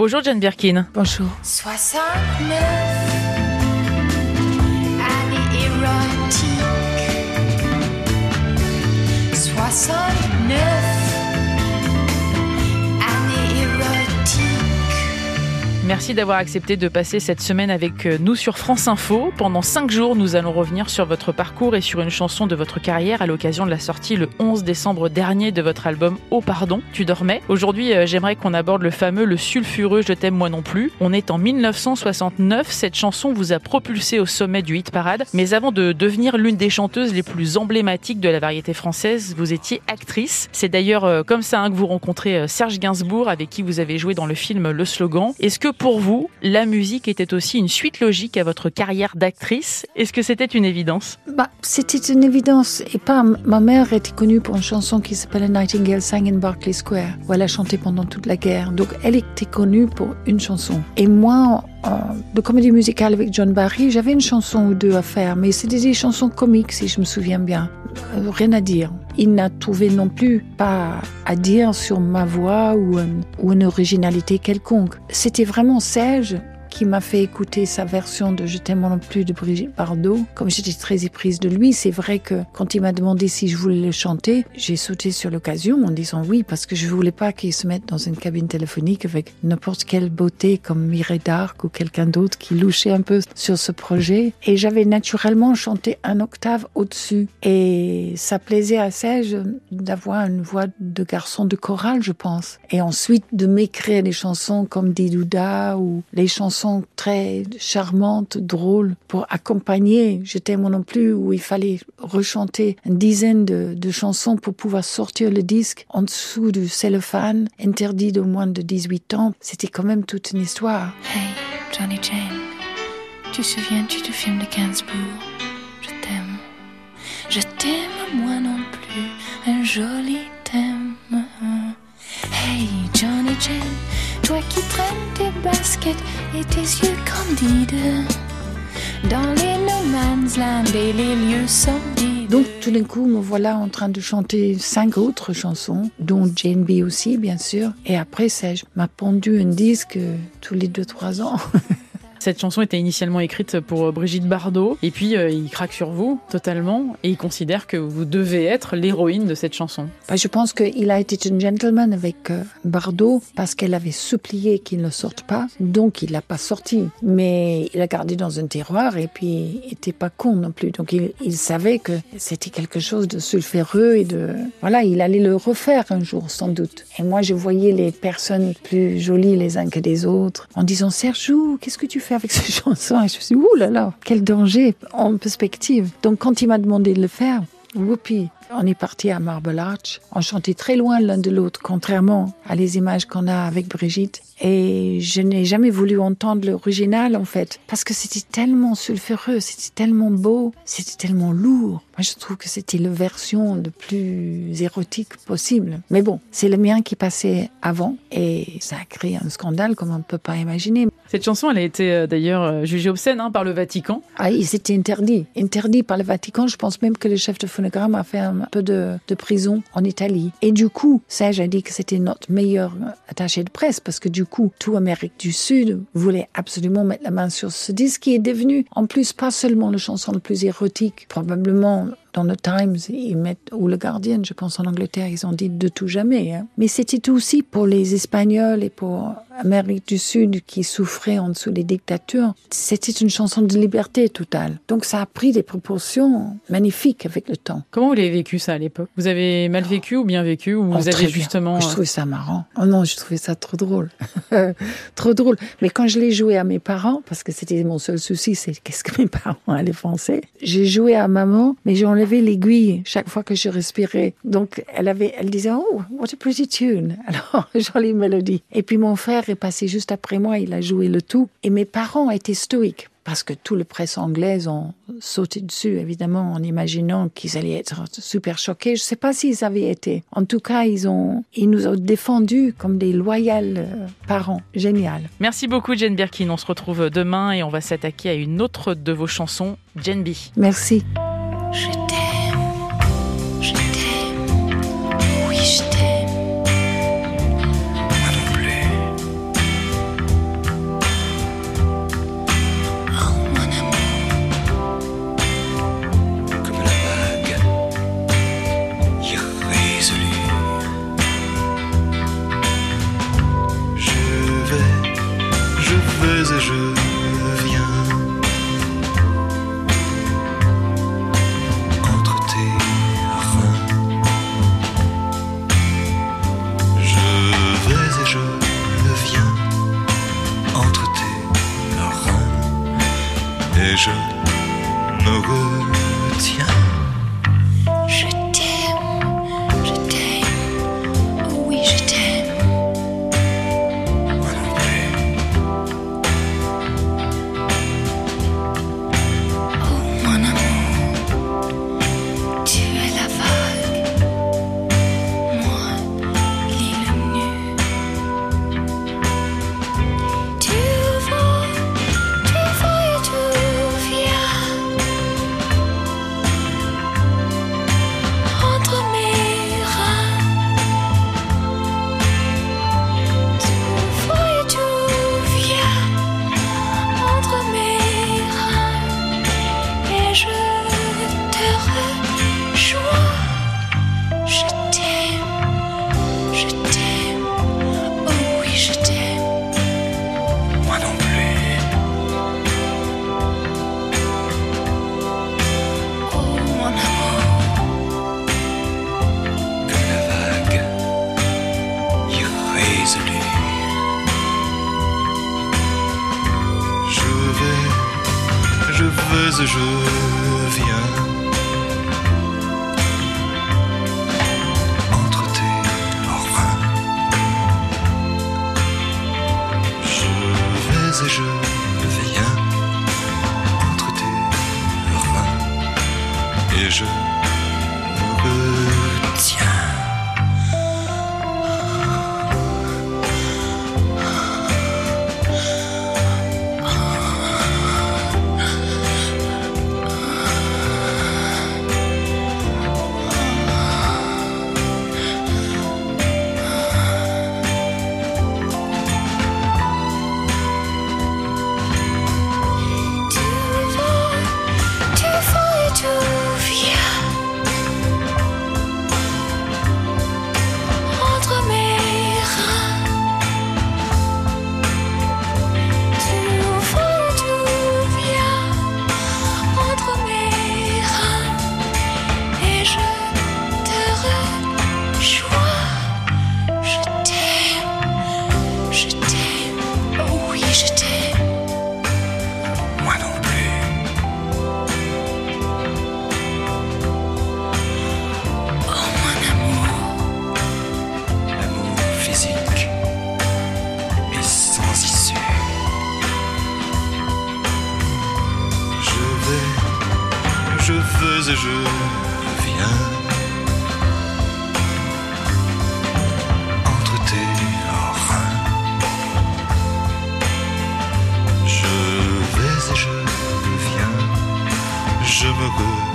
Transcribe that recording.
Bonjour Jane Birkin. Bonjour. 69 années érotiques. 69 Merci d'avoir accepté de passer cette semaine avec euh, nous sur France Info. Pendant cinq jours, nous allons revenir sur votre parcours et sur une chanson de votre carrière à l'occasion de la sortie le 11 décembre dernier de votre album Oh Pardon, tu dormais. Aujourd'hui, euh, j'aimerais qu'on aborde le fameux Le sulfureux Je t'aime moi non plus. On est en 1969. Cette chanson vous a propulsé au sommet du hit parade. Mais avant de devenir l'une des chanteuses les plus emblématiques de la variété française, vous étiez actrice. C'est d'ailleurs euh, comme ça hein, que vous rencontrez Serge Gainsbourg avec qui vous avez joué dans le film Le Slogan. Est-ce que pour vous, la musique était aussi une suite logique à votre carrière d'actrice Est-ce que c'était une évidence? Bah, c'était une évidence. Et pas, ma mère était connue pour une chanson qui s'appelle A Nightingale Sang in Berkeley Square, où elle a chanté pendant toute la guerre. Donc, elle était connue pour une chanson. Et moi, de comédie musicale avec John Barry, j'avais une chanson ou deux à faire, mais c'était des chansons comiques, si je me souviens bien. Euh, rien à dire. Il n'a trouvé non plus pas à dire sur ma voix ou, un- ou une originalité quelconque. C'était vraiment Serge qui m'a fait écouter sa version de Je t'aime non plus de Brigitte Bardot. Comme j'étais très éprise de lui, c'est vrai que quand il m'a demandé si je voulais le chanter, j'ai sauté sur l'occasion en disant oui parce que je voulais pas qu'il se mette dans une cabine téléphonique avec n'importe quelle beauté comme Mireille d'Arc ou quelqu'un d'autre qui louchait un peu sur ce projet. Et j'avais naturellement chanté un octave au-dessus. Et ça plaisait à Serge d'avoir une voix de garçon de chorale, je pense. Et ensuite de m'écrire des chansons comme Didouda ou les chansons très charmantes, drôles pour accompagner Je t'aime moi non plus où il fallait rechanter une dizaine de, de chansons pour pouvoir sortir le disque en dessous du cellophane interdit de moins de 18 ans. C'était quand même toute une histoire. Hey, Johnny Jane, tu souviens-tu du film de Gainsbourg? Je t'aime. Je t'aime, moi non plus, un joli thème. Hey, Johnny Jane, toi qui traînes tes baskets et tes yeux candides dans les no man's land et les lieux sordides. Donc tout d'un coup, me voilà en train de chanter cinq autres chansons, dont Jane B aussi, bien sûr. Et après, Serge m'a pondu un disque tous les deux, trois ans. Cette chanson était initialement écrite pour euh, Brigitte Bardot, et puis euh, il craque sur vous totalement, et il considère que vous devez être l'héroïne de cette chanson. Bah, je pense qu'il a été un gentleman avec euh, Bardot parce qu'elle avait supplié qu'il ne sorte pas, donc il l'a pas sorti. Mais il a gardé dans un tiroir et puis il était pas con non plus. Donc il, savait que c'était quelque chose de sulfureux et de voilà, il allait le refaire un jour sans doute. Et moi je voyais les personnes plus jolies les uns que les autres en disant Sergio, qu'est-ce que tu fais avec cette chanson Et je me suis dit, ouh là là, quel danger en perspective. Donc quand il m'a demandé de le faire, Whoopi. On est parti à Marble Arch. On chantait très loin l'un de l'autre, contrairement à les images qu'on a avec Brigitte. Et je n'ai jamais voulu entendre l'original, en fait, parce que c'était tellement sulfureux, c'était tellement beau, c'était tellement lourd. Moi, je trouve que c'était la version le plus érotique possible. Mais bon, c'est le mien qui passait avant et ça a créé un scandale comme on ne peut pas imaginer. Cette chanson, elle a été euh, d'ailleurs euh, jugée obscène hein, par le Vatican. Ah, et c'était interdit. Interdit par le Vatican. Je pense même que le chef de phonogramme a fait un peu de, prison en Italie. Et du coup, Serge a dit que c'était notre meilleur attaché de presse parce que du coup, tout Amérique du Sud voulait absolument mettre la main sur ce disque qui est devenu, en plus, pas seulement la chanson la plus érotique, probablement dans le Times ils mettent, ou le Guardian, je pense en Angleterre, ils ont dit de tout jamais. hein. Mais c'était aussi pour les Espagnols et pour Amérique du Sud qui souffraient en dessous des dictatures. C'était une chanson de liberté totale. Donc ça a pris des proportions magnifiques avec le temps. Comment vous l'avez vécu ça à l'époque? Vous avez mal vécu ou bien vécu ou Oh, vous avez bien. justement Je euh, trouvais ça marrant. Oh non, je trouvais ça trop drôle. trop drôle. Mais quand je l'ai joué à mes parents, parce que c'était mon seul souci, c'est qu'est-ce que mes parents allaient penser. J'ai joué à maman, mais j'ai enlevé l'aiguille chaque fois que je respirais. Donc, elle avait, elle disait, oh, what a pretty tune. Alors, jolie mélodie. Et puis, mon frère est passé juste après moi, il a joué le tout. Et mes parents étaient stoïques. Parce que tout le presse anglaise ont sauté dessus, évidemment, en imaginant qu'ils allaient être super choqués. Je ne sais pas s'ils avaient été. En tout cas, ils, ont, ils nous ont défendus comme des loyaux euh, parents. Génial. Merci beaucoup Jane Birkin. On se retrouve demain et on va s'attaquer à une autre de vos chansons, Jane B. Merci. Je t'aime, je veux et je viens. Entre tes reins, je vais et je viens. Entre tes reins, et je me Je vais et je viens entre tes reins. Je vais et je viens, je me